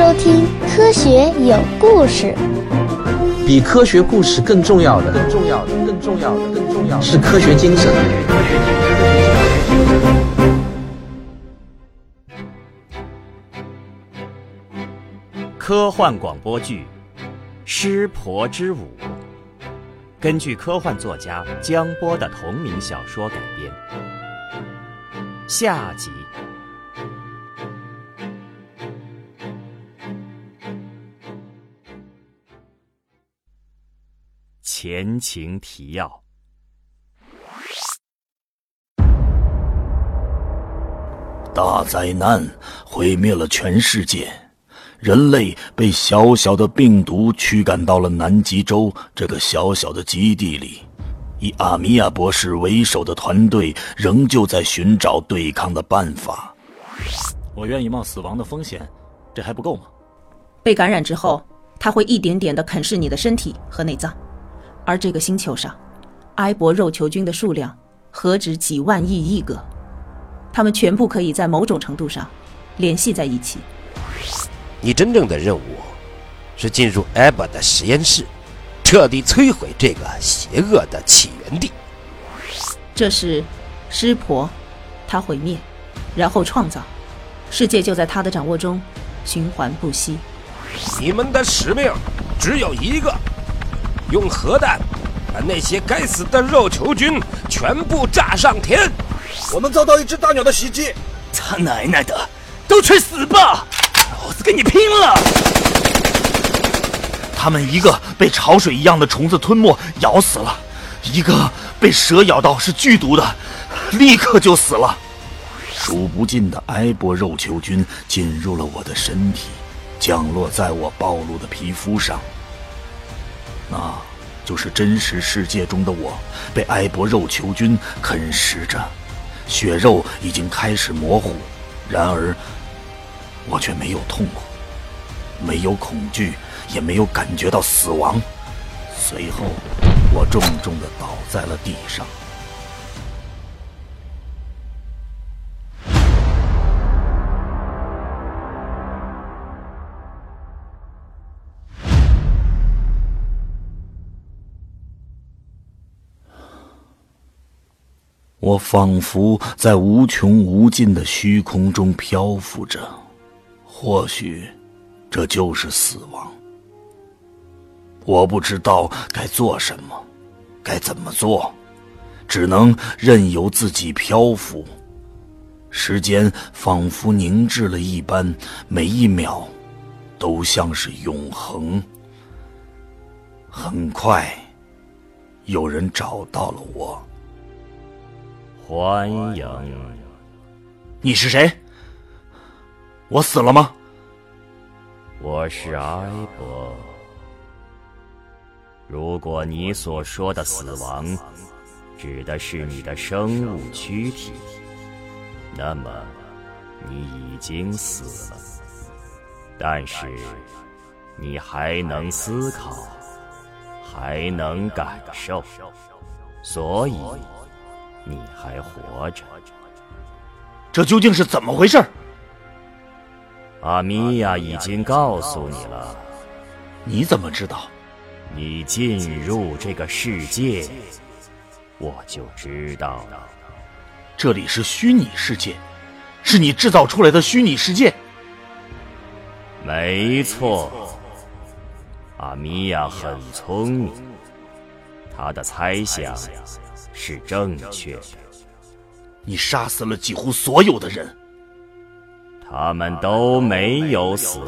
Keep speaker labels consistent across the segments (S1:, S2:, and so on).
S1: 收听《科学有故事》。
S2: 比科学故事更重要的，更重要的，更重要的，更重要的是科学精神。
S3: 科幻广播剧《师婆之舞》，根据科幻作家江波的同名小说改编。下集。前情提要：
S4: 大灾难毁灭了全世界，人类被小小的病毒驱赶到了南极洲这个小小的基地里。以阿米亚博士为首的团队仍旧在寻找对抗的办法。我愿意冒死亡的风险，这还不够吗？
S5: 被感染之后，它会一点点的啃噬你的身体和内脏。而这个星球上，埃博肉球菌的数量何止几万亿亿个，它们全部可以在某种程度上联系在一起。
S6: 你真正的任务是进入埃博的实验室，彻底摧毁这个邪恶的起源地。
S5: 这是湿婆，他毁灭，然后创造，世界就在他的掌握中循环不息。
S6: 你们的使命只有一个。用核弹把那些该死的肉球菌全部炸上天！
S7: 我们遭到一只大鸟的袭击！
S4: 他奶奶的，都去死吧！老子跟你拼了！他们一个被潮水一样的虫子吞没咬死了，一个被蛇咬到是剧毒的，立刻就死了。数不尽的埃博肉球菌进入了我的身体，降落在我暴露的皮肤上。那，就是真实世界中的我，被埃博肉球菌啃食着，血肉已经开始模糊，然而，我却没有痛苦，没有恐惧，也没有感觉到死亡。随后，我重重的倒在了地上。我仿佛在无穷无尽的虚空中漂浮着，或许这就是死亡。我不知道该做什么，该怎么做，只能任由自己漂浮。时间仿佛凝滞了一般，每一秒都像是永恒。很快，有人找到了我。
S3: 欢迎。
S4: 你是谁？我死了吗？
S3: 我是埃博。如果你所说的死亡指的是你的生物躯体，那么你已经死了。但是你还能思考，还能感受，所以。你还活着，
S4: 这究竟是怎么回事？
S3: 阿米娅已经告诉你了。
S4: 你怎么知道？
S3: 你进入这个世界，我就知道了。
S4: 这里是虚拟世界，是你制造出来的虚拟世界。
S3: 没错，阿米娅很聪明，她的猜想。是正确的。
S4: 你杀死了几乎所有的人，
S3: 他们都没有死。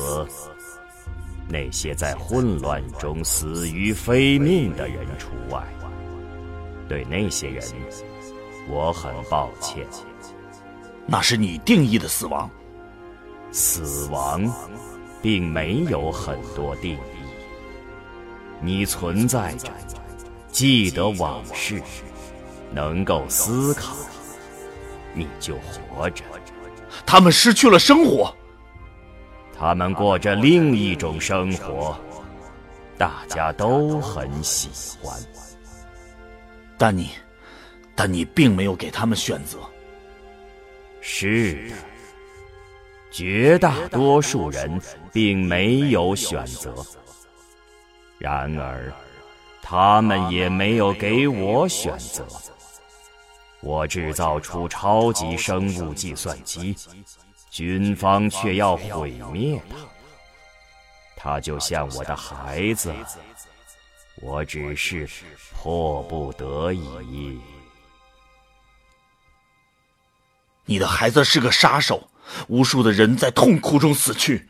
S3: 那些在混乱中死于非命的人除外。对那些人，我很抱歉。
S4: 那是你定义的死亡。
S3: 死亡，并没有很多定义。你存在着，记得往事。能够思考，你就活着。
S4: 他们失去了生活，
S3: 他们过着另一种生活，大家都很喜欢。
S4: 但你，但你并没有给他们选择。
S3: 是的，绝大多数人并没有选择。然而，他们也没有给我选择。我制造出超级生物计算机，军方却要毁灭它。它就像我的孩子，我只是迫不得已。
S4: 你的孩子是个杀手，无数的人在痛苦中死去。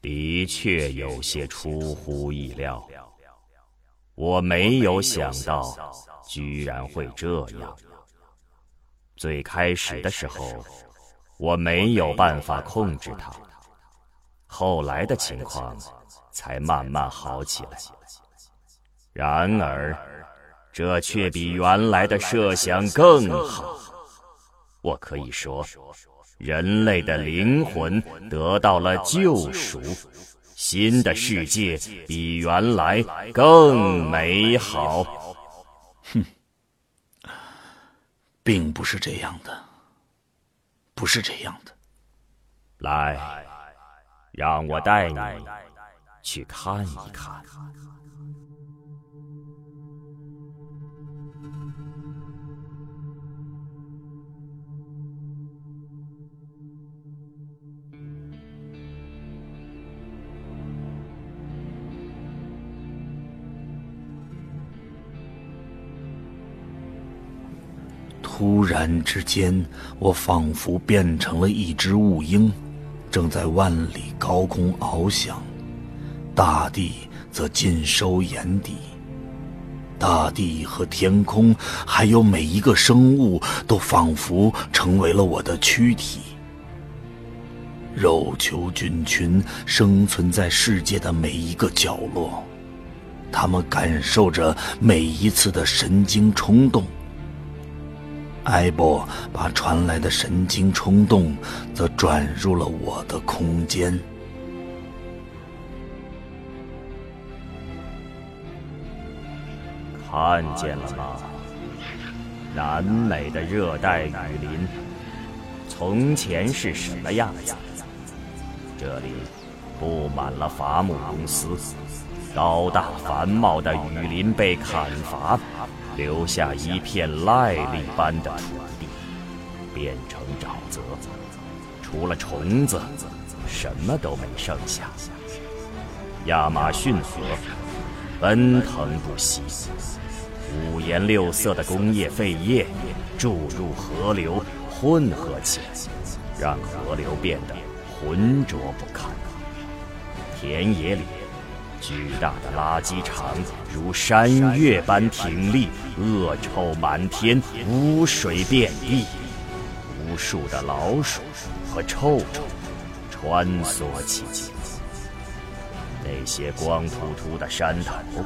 S3: 的确有些出乎意料，我没有想到。居然会这样！最开始的时候，我没有办法控制它，后来的情况才慢慢好起来。然而，这却比原来的设想更好。我可以说，人类的灵魂得到了救赎，新的世界比原来更美好。
S4: 哼，并不是这样的，不是这样的。
S3: 来，让我带你去看一看。
S4: 突然之间，我仿佛变成了一只雾鹰，正在万里高空翱翔，大地则尽收眼底。大地和天空，还有每一个生物，都仿佛成为了我的躯体。肉球菌群生存在世界的每一个角落，它们感受着每一次的神经冲动。艾博把传来的神经冲动，则转入了我的空间。
S3: 看见了吗？南美的热带雨林，从前是什么样子？这里布满了伐木公司，高大繁茂的雨林被砍伐。留下一片癞痢般的土地，变成沼泽，除了虫子，什么都没剩下。亚马逊河奔腾不息，五颜六色的工业废液注入河流，混合起来，让河流变得浑浊不堪。田野里。巨大的垃圾场如山岳般挺立，恶臭满天，污水遍地，无数的老鼠和臭虫穿梭其间。那些光秃秃的山头，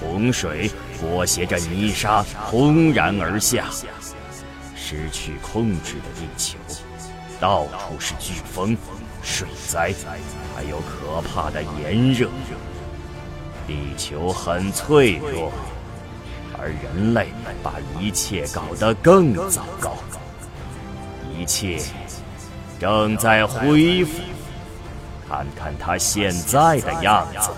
S3: 洪水裹挟着泥沙轰然而下。失去控制的地球，到处是飓风、水灾，还有可怕的炎热。地球很脆弱，而人类把一切搞得更糟糕。一切正在恢复，看看它现在的样子。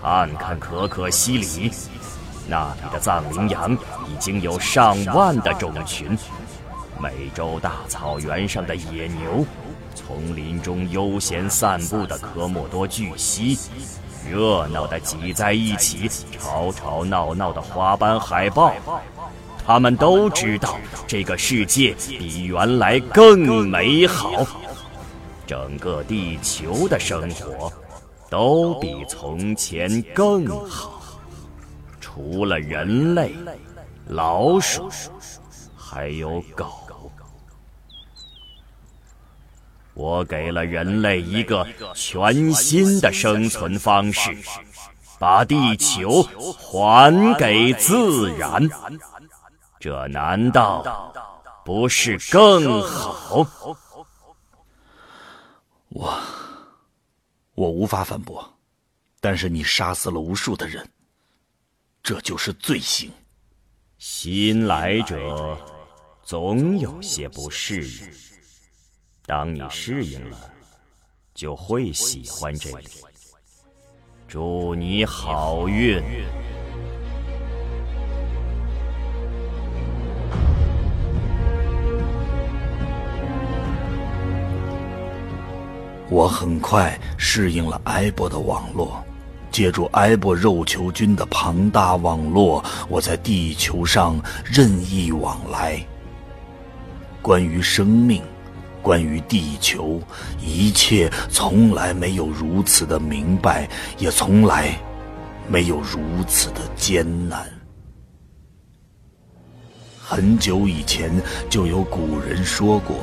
S3: 看看可可西里，那里的藏羚羊已经有上万的种群。美洲大草原上的野牛，丛林中悠闲散步的科莫多巨蜥，热闹的挤在一起，吵吵闹闹的花斑海豹，他们都知道这个世界比原来更美好，整个地球的生活都比从前更好，除了人类、老鼠，还有狗。我给了人类一个全新的生存方式，把地球还给自然，这难道不是更好？
S4: 我，我无法反驳，但是你杀死了无数的人，这就是罪行，
S3: 新来者总有些不适应，当你适应了，就会喜欢这里。祝你好运！
S4: 我很快适应了埃博的网络。借助埃博肉球菌的庞大网络，我在地球上任意往来。关于生命，关于地球，一切从来没有如此的明白，也从来没有如此的艰难。很久以前就有古人说过：“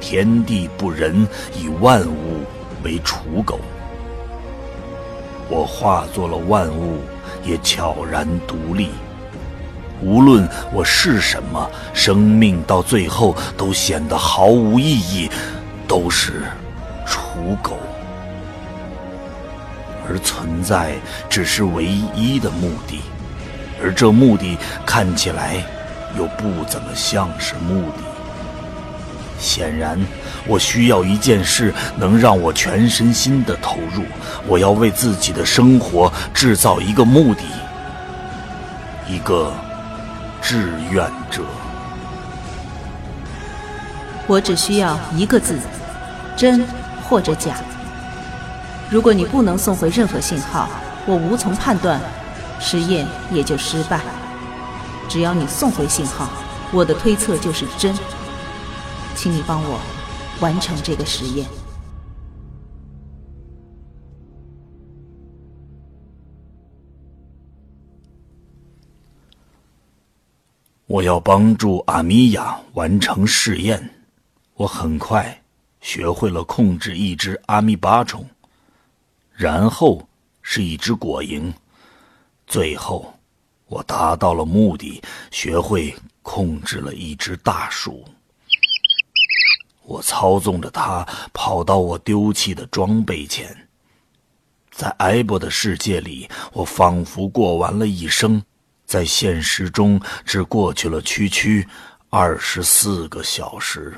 S4: 天地不仁，以万物为刍狗。”我化作了万物，也悄然独立。无论我是什么，生命到最后都显得毫无意义，都是刍狗。而存在只是唯一的目的，而这目的看起来又不怎么像是目的。显然，我需要一件事能让我全身心的投入。我要为自己的生活制造一个目的，一个志愿者。
S5: 我只需要一个字：真或者假。如果你不能送回任何信号，我无从判断，实验也就失败。只要你送回信号，我的推测就是真。请你帮我完成这个实验。
S4: 我要帮助阿米娅完成试验。我很快学会了控制一只阿米巴虫，然后是一只果蝇，最后我达到了目的，学会控制了一只大鼠。我操纵着它跑到我丢弃的装备前。在埃博的世界里，我仿佛过完了一生，在现实中只过去了区区二十四个小时。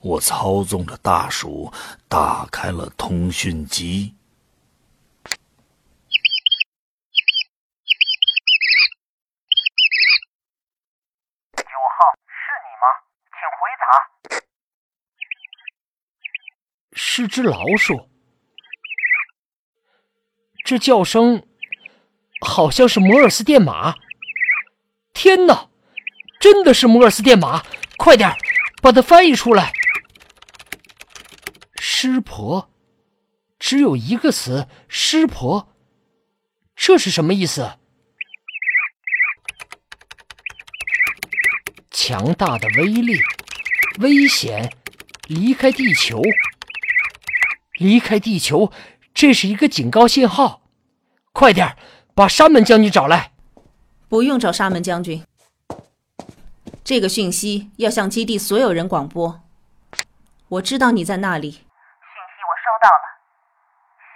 S4: 我操纵着大鼠打开了通讯机。
S8: 九号，是你吗？请回答是只老鼠，这叫声好像是摩尔斯电码。天哪，真的是摩尔斯电码！快点把它翻译出来。湿婆，只有一个词，湿婆，这是什么意思？强大的威力，危险，离开地球。离开地球，这是一个警告信号。快点把沙门将军找来。
S5: 不用找沙门将军，这个讯息要向基地所有人广播。我知道你在那里。信
S9: 息我收到了，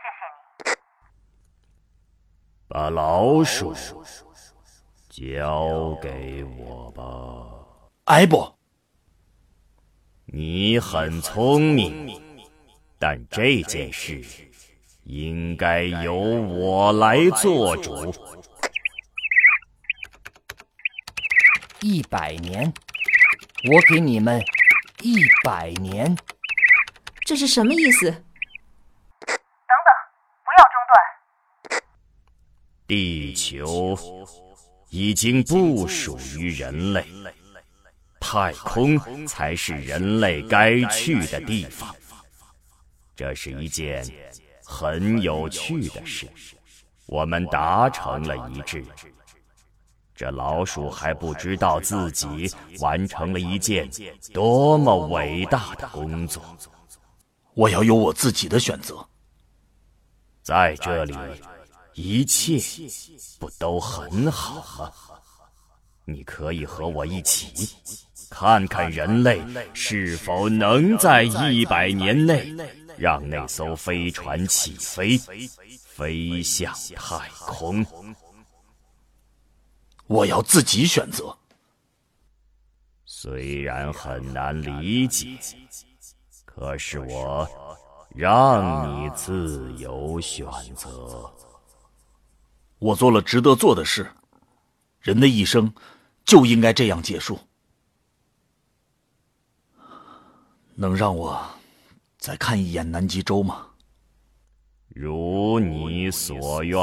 S9: 谢谢你。
S3: 把老鼠交给我吧，
S4: 艾博。
S3: 你很聪明。但这件事应该由我来做主。
S8: 一百年，我给你们一百年。
S5: 这是什么意思？
S9: 等等，不要中断。
S3: 地球已经不属于人类，太空才是人类该去的地方。这是一件很有趣的是，我们达成了一致。这老鼠还不知道自己完成了一件多么伟大的工作。
S4: 我要有我自己的选择。
S3: 在这里，一切不都很好吗？你可以和我一起，看看人类是否能在一百年内。让那艘飞船起飞，飞向太空。
S4: 我要自己选择。
S3: 虽然很难理解，可是我让你自由选择。
S4: 我做了值得做的事，人的一生就应该这样结束。能让我再看一眼南极洲吗？
S3: 如你所愿。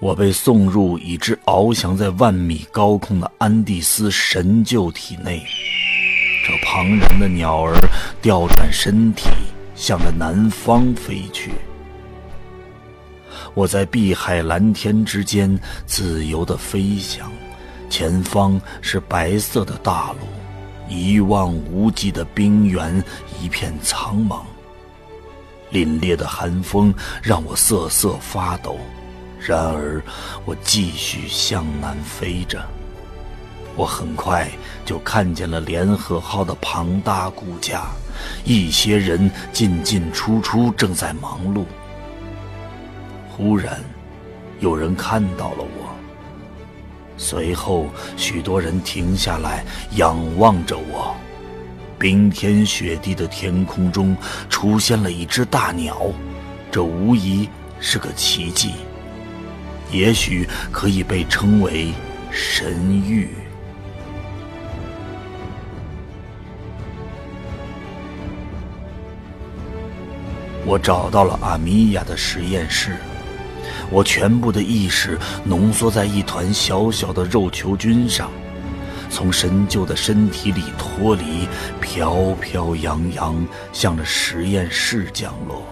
S4: 我被送入一只翱翔在万米高空的安第斯神鹫体内，这庞然的鸟儿调转身体，向着南方飞去。我在碧海蓝天之间自由的飞翔，前方是白色的大陆，一望无际的冰原，一片苍茫。凛冽的寒风让我瑟瑟发抖。然而，我继续向南飞着。我很快就看见了联合号的庞大骨架，一些人进进出出，正在忙碌。忽然，有人看到了我。随后，许多人停下来仰望着我。冰天雪地的天空中出现了一只大鸟，这无疑是个奇迹。也许可以被称为神谕。我找到了阿米娅的实验室，我全部的意识浓缩在一团小小的肉球菌上，从神鹫的身体里脱离，飘飘扬扬，向着实验室降落。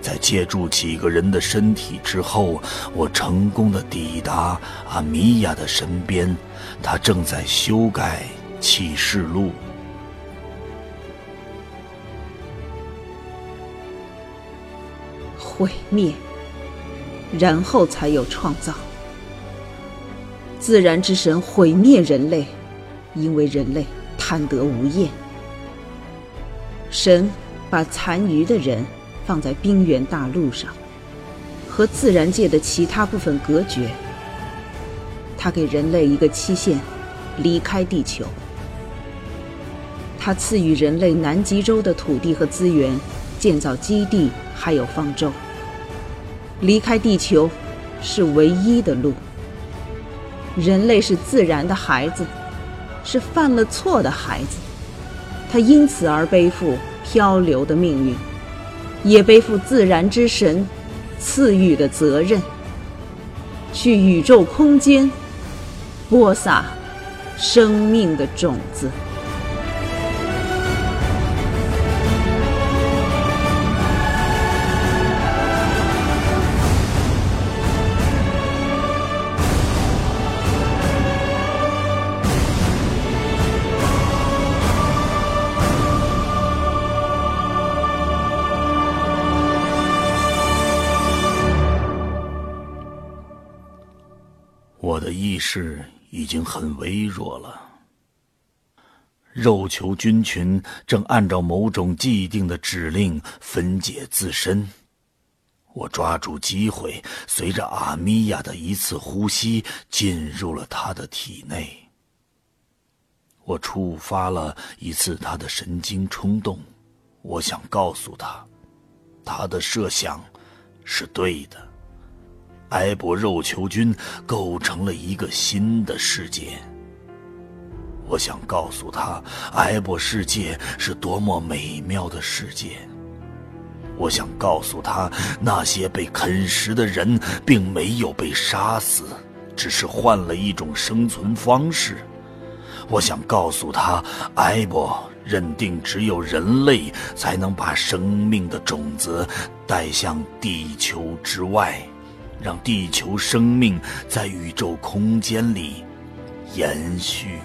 S4: 在借助几个人的身体之后，我成功的抵达阿米娅的身边，她正在修改启示录。
S5: 毁灭，然后才有创造。自然之神毁灭人类，因为人类贪得无厌。神把残余的人。放在冰原大陆上，和自然界的其他部分隔绝。他给人类一个期限，离开地球。他赐予人类南极洲的土地和资源，建造基地，还有方舟。离开地球是唯一的路。人类是自然的孩子，是犯了错的孩子，他因此而背负漂流的命运。也背负自然之神赐予的责任，去宇宙空间播撒生命的种子。
S4: 是已经很微弱了。肉球菌群正按照某种既定的指令分解自身。我抓住机会，随着阿米娅的一次呼吸进入了她的体内。我触发了一次她的神经冲动，我想告诉她，她的设想是对的。埃博肉球菌构成了一个新的世界。我想告诉他，埃博世界是多么美妙的世界。我想告诉他，那些被啃食的人并没有被杀死，只是换了一种生存方式。我想告诉他，埃博认定只有人类才能把生命的种子带向地球之外。让地球生命在宇宙空间里延续。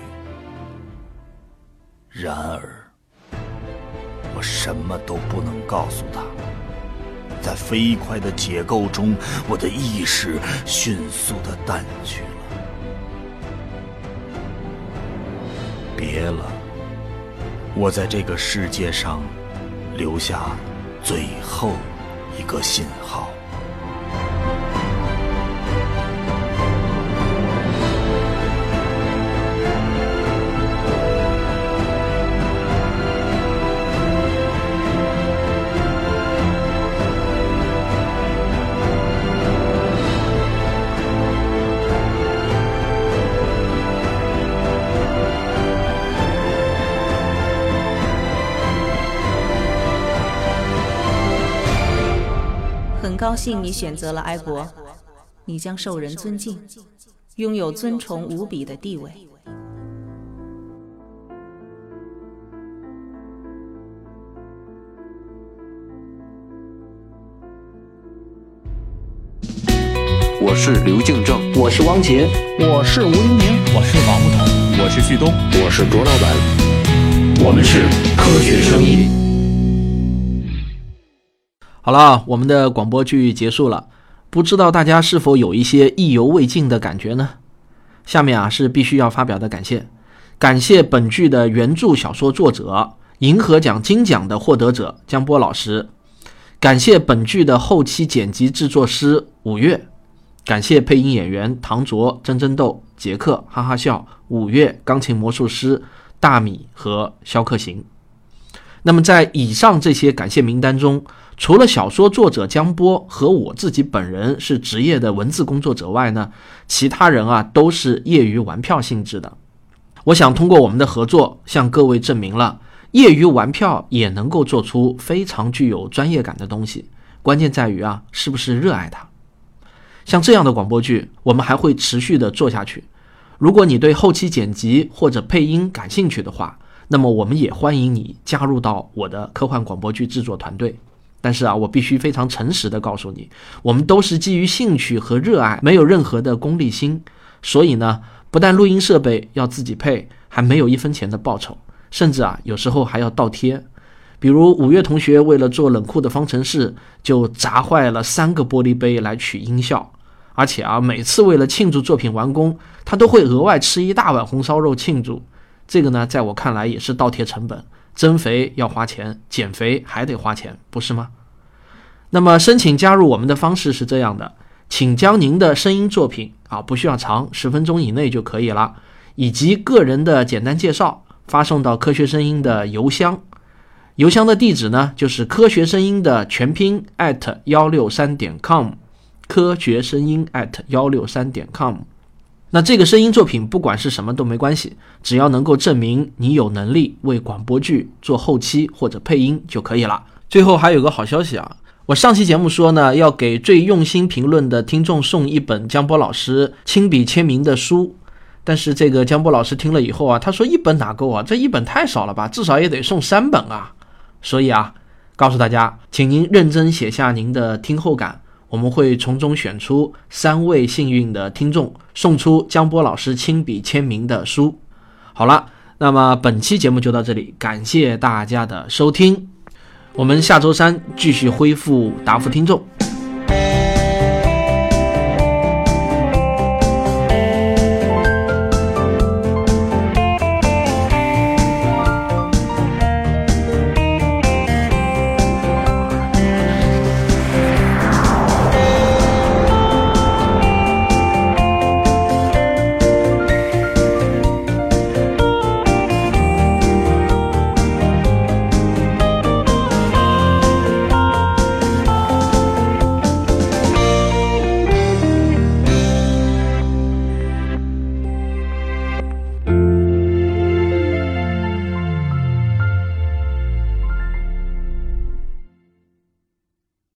S4: 然而，我什么都不能告诉他。在飞快的解构中，我的意识迅速的淡去了。别了，我在这个世界上留下最后一个信号。
S5: 很高兴你选择了埃博，你将受人尊敬，拥有尊崇无比的地位。
S10: 我是刘敬正，
S11: 我是汪杰，
S12: 我是吴黎明，
S13: 我是王木头，
S14: 我是旭东，
S15: 我是卓老板，
S16: 我们是科学声音。
S2: 好了，我们的广播剧结束了，不知道大家是否有一些意犹未尽的感觉呢？下面啊是必须要发表的感谢，感谢本剧的原著小说作者、银河奖金奖的获得者江波老师，感谢本剧的后期剪辑制作师五月，感谢配音演员唐卓、真真豆、杰克、哈哈笑、五月、钢琴魔术师大米和肖克行。那么在以上这些感谢名单中，除了小说作者江波和我自己本人是职业的文字工作者外呢，其他人啊都是业余玩票性质的。我想通过我们的合作，向各位证明了业余玩票也能够做出非常具有专业感的东西。关键在于啊，是不是热爱它？像这样的广播剧，我们还会持续的做下去。如果你对后期剪辑或者配音感兴趣的话，那么我们也欢迎你加入到我的科幻广播剧制作团队。但是啊，我必须非常诚实的告诉你，我们都是基于兴趣和热爱，没有任何的功利心。所以呢，不但录音设备要自己配，还没有一分钱的报酬，甚至啊，有时候还要倒贴。比如五月同学为了做冷酷的方程式，就砸坏了三个玻璃杯来取音效，而且啊，每次为了庆祝作品完工，他都会额外吃一大碗红烧肉庆祝。这个呢，在我看来也是倒贴成本。增肥要花钱，减肥还得花钱，不是吗？那么申请加入我们的方式是这样的，请将您的声音作品啊，不需要长，十分钟以内就可以了，以及个人的简单介绍发送到科学声音的邮箱，邮箱的地址呢就是科学声音的全拼 at 幺六三点 com，科学声音 at 幺六三点 com。那这个声音作品不管是什么都没关系，只要能够证明你有能力为广播剧做后期或者配音就可以了。最后还有个好消息啊，我上期节目说呢，要给最用心评论的听众送一本江波老师亲笔签名的书，但是这个江波老师听了以后啊，他说一本哪够啊，这一本太少了吧，至少也得送三本啊。所以啊，告诉大家，请您认真写下您的听后感。我们会从中选出三位幸运的听众，送出江波老师亲笔签名的书。好了，那么本期节目就到这里，感谢大家的收听。我们下周三继续恢复答复听众。